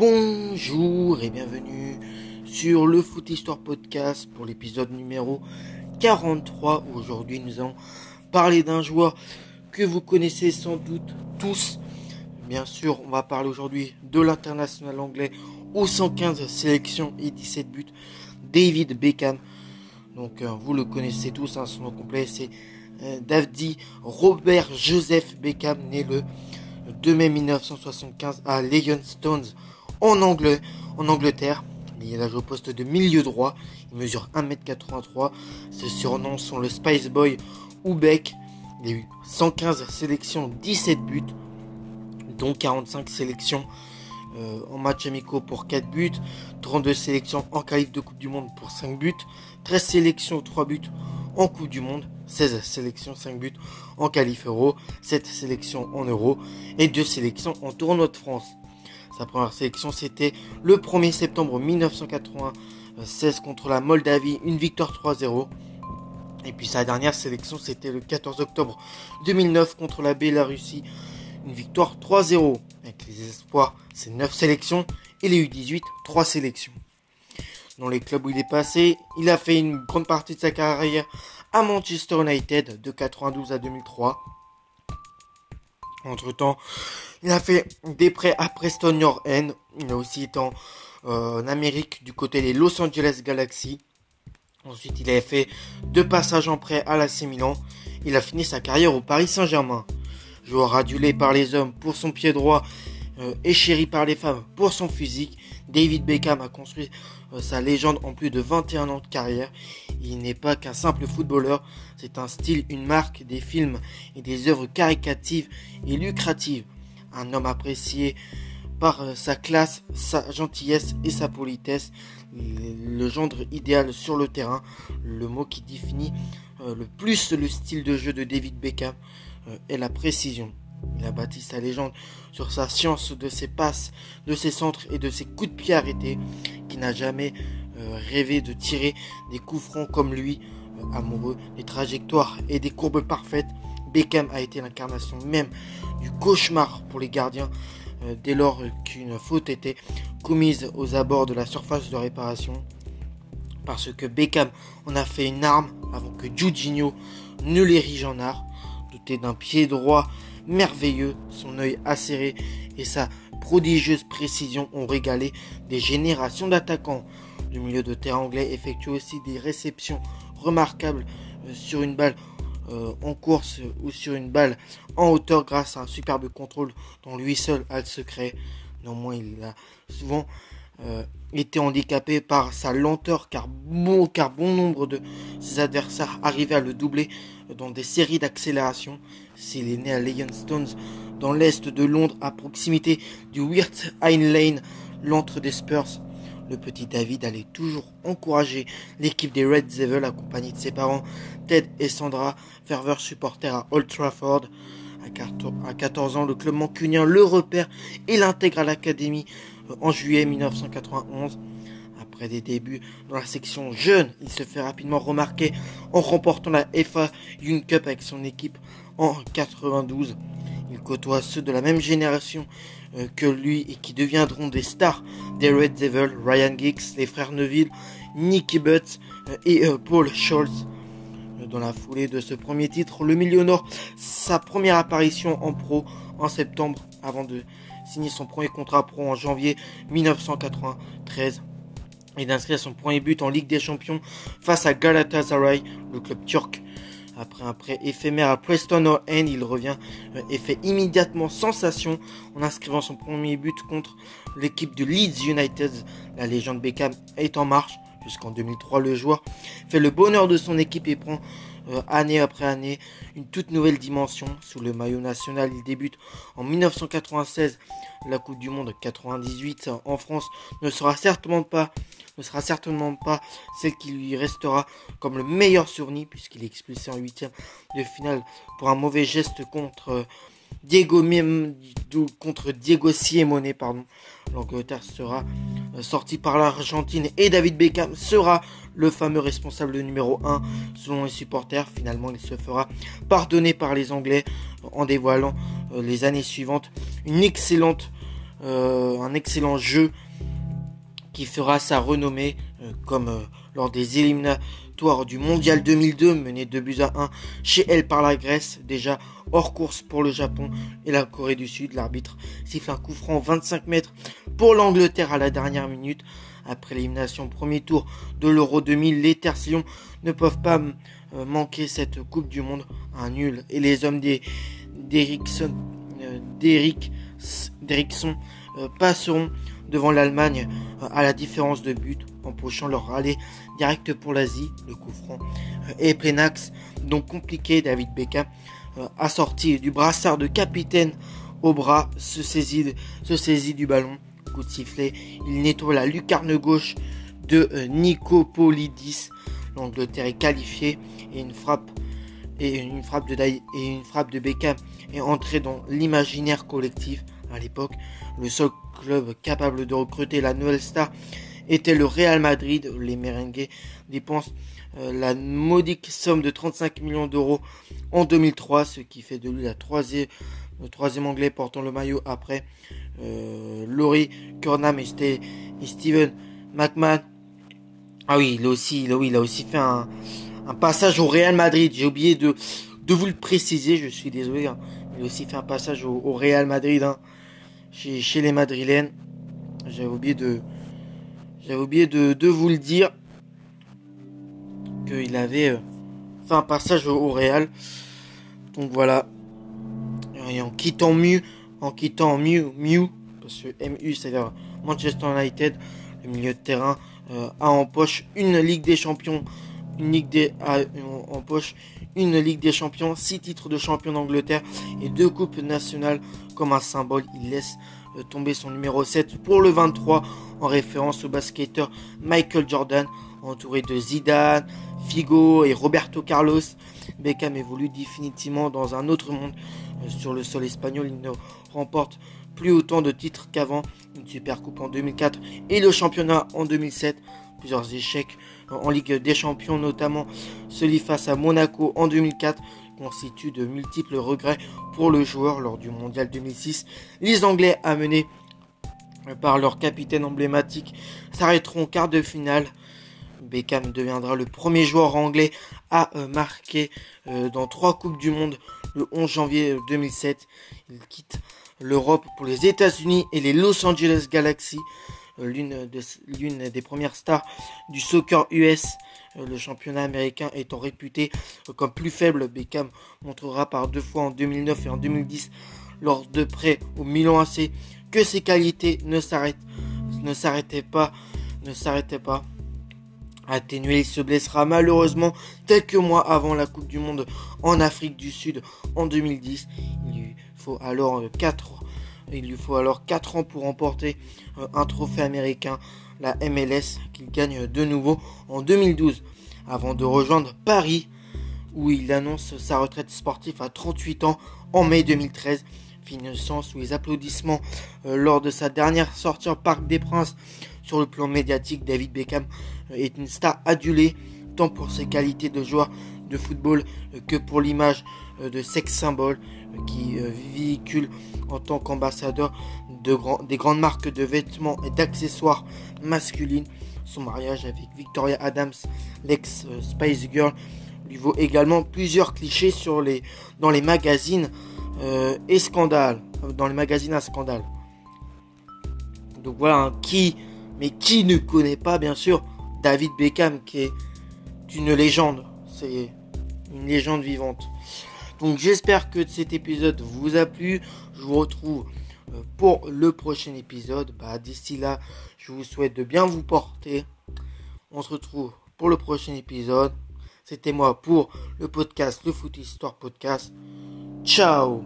Bonjour et bienvenue sur le Foot Histoire Podcast pour l'épisode numéro 43. Aujourd'hui, nous allons parler d'un joueur que vous connaissez sans doute tous. Bien sûr, on va parler aujourd'hui de l'international anglais aux 115 sélections et 17 buts, David Beckham. Donc, euh, vous le connaissez tous, hein, son nom complet c'est euh, Robert Joseph Beckham, né le 2 mai 1975 à Stones en, en Angleterre. Il a joué au poste de milieu droit. Il mesure 1m83. Ses surnoms sont le Spice Boy ou Beck. Il a eu 115 sélections, 17 buts, dont 45 sélections euh, en match amicaux pour 4 buts, 32 sélections en qualif de Coupe du Monde pour 5 buts, 13 sélections, 3 buts en Coupe du Monde, 16 sélections, 5 buts en qualif euro, 7 sélections en euro et 2 sélections en tournoi de France. Sa première sélection c'était le 1er septembre 1996 contre la Moldavie, une victoire 3-0. Et puis sa dernière sélection c'était le 14 octobre 2009 contre la Bélarussie, une victoire 3-0. Avec les espoirs, c'est 9 sélections et les U18, 3 sélections dans les clubs où il est passé. Il a fait une grande partie de sa carrière à Manchester United de 92 à 2003. Entre temps, il a fait des prêts à Preston North End. Il a aussi été en, euh, Amérique du côté des Los Angeles Galaxy. Ensuite, il a fait deux passages en prêt à l'AC Milan. Il a fini sa carrière au Paris Saint-Germain. Joueur adulé par les hommes pour son pied droit euh, et chéri par les femmes pour son physique, David Beckham a construit euh, sa légende en plus de 21 ans de carrière. Il n'est pas qu'un simple footballeur, c'est un style, une marque, des films et des œuvres caricatives et lucratives. Un homme apprécié par euh, sa classe, sa gentillesse et sa politesse, le gendre idéal sur le terrain, le mot qui définit le plus le style de jeu de David Beckham est la précision. Il a bâti sa légende sur sa science de ses passes, de ses centres et de ses coups de pied arrêtés, qui n'a jamais euh, rêvé de tirer des coups francs comme lui, euh, amoureux des trajectoires et des courbes parfaites. Beckham a été l'incarnation même du cauchemar pour les gardiens euh, dès lors qu'une faute était commise aux abords de la surface de réparation. Parce que Beckham en a fait une arme avant que Juginho ne l'érige en art. Doté d'un pied droit merveilleux, son œil acéré et sa prodigieuse précision ont régalé des générations d'attaquants. Le milieu de terrain anglais effectue aussi des réceptions remarquables euh, sur une balle euh, en course ou sur une balle en hauteur grâce à un superbe contrôle dont lui seul a le secret. Néanmoins, il a souvent euh, été handicapé par sa lenteur car bon, car bon nombre de ses adversaires arrivaient à le doubler dans des séries d'accélération. S'il est né à Stones dans l'est de Londres, à proximité du Wirt Hine Lane, l'antre des Spurs, le petit David allait toujours encourager l'équipe des Red Devils accompagné de ses parents Ted et Sandra, ferveurs supporters à Old Trafford. À 14 ans, le club mancunien le repère et l'intègre à l'académie en juillet 1991. Après des débuts dans la section jeune, il se fait rapidement remarquer en remportant la FA Young Cup avec son équipe en 92. Il côtoie ceux de la même génération euh, que lui et qui deviendront des stars des Red Devils, Ryan Giggs, les frères Neville, Nicky Butts euh, et Paul Scholz. Dans la foulée de ce premier titre, le milieu nord, sa première apparition en pro en septembre avant de signer son premier contrat pro en janvier 1993 et d'inscrire son premier but en Ligue des Champions face à Galatasaray, le club turc. Après un prêt éphémère à Preston End, il revient euh, et fait immédiatement sensation en inscrivant son premier but contre l'équipe de Leeds United. La légende Beckham est en marche. Jusqu'en 2003, le joueur fait le bonheur de son équipe et prend euh, année après année une toute nouvelle dimension. Sous le maillot national, il débute en 1996. La Coupe du Monde 98 en France ne sera certainement pas ne sera certainement pas celle qui lui restera comme le meilleur souvenir puisqu'il est expulsé en huitième de finale pour un mauvais geste contre Diego contre Diego pardon. L'Angleterre sera euh, sortie par l'Argentine et David Beckham sera le fameux responsable numéro 1 selon les supporters. Finalement, il se fera pardonner par les Anglais en dévoilant euh, les années suivantes une excellente un excellent jeu qui fera sa renommée comme lors des éliminatoires du Mondial 2002 mené 2 buts à 1 chez elle par la Grèce, déjà hors course pour le Japon et la Corée du Sud. L'arbitre siffle un coup franc 25 mètres pour l'Angleterre à la dernière minute. Après l'élimination premier tour de l'Euro 2000, les Tercillons ne peuvent pas euh, manquer cette Coupe du Monde. Un nul. Et les hommes d'Eriksson euh, passeront devant l'Allemagne euh, à la différence de but, empochant leur rallye direct pour l'Asie, le coup franc et plein axe. Donc compliqué, David Beckham assorti du brassard de capitaine au bras, se saisit, du ballon coup de sifflet. Il nettoie la lucarne gauche de euh, Nicopolidis. L'Angleterre est qualifiée et une frappe et une frappe de et une frappe de Beckham est entrée dans l'imaginaire collectif à l'époque. Le seul club capable de recruter la nouvelle star était le Real Madrid. Les merengues dépensent euh, la modique somme de 35 millions d'euros en 2003, ce qui fait de lui le troisième anglais portant le maillot après euh, Laurie Kurnam et, Steven McMahon. Ah oui, il a aussi, il aussi fait un, passage au Real Madrid. J'ai oublié de, de vous le préciser, je suis désolé. Hein. Il a aussi fait un passage au, Real Madrid, hein, chez, les Madrilènes. J'avais oublié de, j'avais oublié de, vous le dire qu'il avait euh, fait un passage au, Real. Donc voilà. Et en quittant mieux en quittant Mew, Mew parce que MU c'est-à-dire Manchester United, le milieu de terrain euh, a en poche une Ligue des Champions, une Ligue des en poche une Ligue des Champions, six titres de champion d'Angleterre et deux coupes nationales comme un symbole. Il laisse euh, tomber son numéro 7 pour le 23 en référence au basketteur Michael Jordan entouré de Zidane, Figo et Roberto Carlos. Beckham évolue définitivement dans un autre monde. Euh, sur le sol espagnol, il ne remporte plus autant de titres qu'avant. Une super coupe en 2004 et le championnat en 2007. Plusieurs échecs en Ligue des Champions, notamment celui face à Monaco en 2004, constituent de multiples regrets pour le joueur lors du Mondial 2006. Les Anglais, amenés par leur capitaine emblématique, s'arrêteront quart de finale Beckham deviendra le premier joueur anglais à euh, marquer euh, dans trois Coupes du Monde le 11 janvier 2007. Il quitte l'Europe pour les États-Unis et les Los Angeles Galaxy, euh, l'une des premières stars du soccer US. Le championnat américain étant réputé comme plus faible, Beckham montrera par deux fois en 2009 et en 2010 lors de prêts au Milan AC que ses qualités ne s'arrêtaient pas, ne pas. Atténué, il se blessera malheureusement quelques mois avant la Coupe du Monde en Afrique du Sud en 2010. Il lui faut alors 4 euh, il lui faut alors 4 ans pour remporter euh, un trophée américain, la MLS, qu'il gagne de nouveau en 2012, avant de rejoindre Paris, où il annonce sa retraite sportive à 38 ans en mai 2013, finissant sous les applaudissements euh, lors de sa dernière sortie au Parc des Princes sur le plan médiatique, David Beckham euh, est une star adulée tant pour ses qualités de joueur de football euh, que pour l'image euh, de sex symbole qui véhicule en tant qu'ambassadeur de des grandes marques de vêtements et d'accessoires masculines. Son mariage avec Victoria Adams, l'ex Spice Girl, lui vaut également plusieurs clichés sur les, dans les magazines et scandales, dans les magazines à scandale. Donc voilà, qui mais qui ne connaît pas, bien sûr, David Beckham, qui est une légende. C'est une légende vivante. Donc j'espère que cet épisode vous a plu. Je vous retrouve euh, pour le prochain épisode. Bah, D'ici là, je vous souhaite de bien vous porter. On se retrouve pour le prochain épisode. C'était moi pour le podcast, le Foot Histoire Podcast. Ciao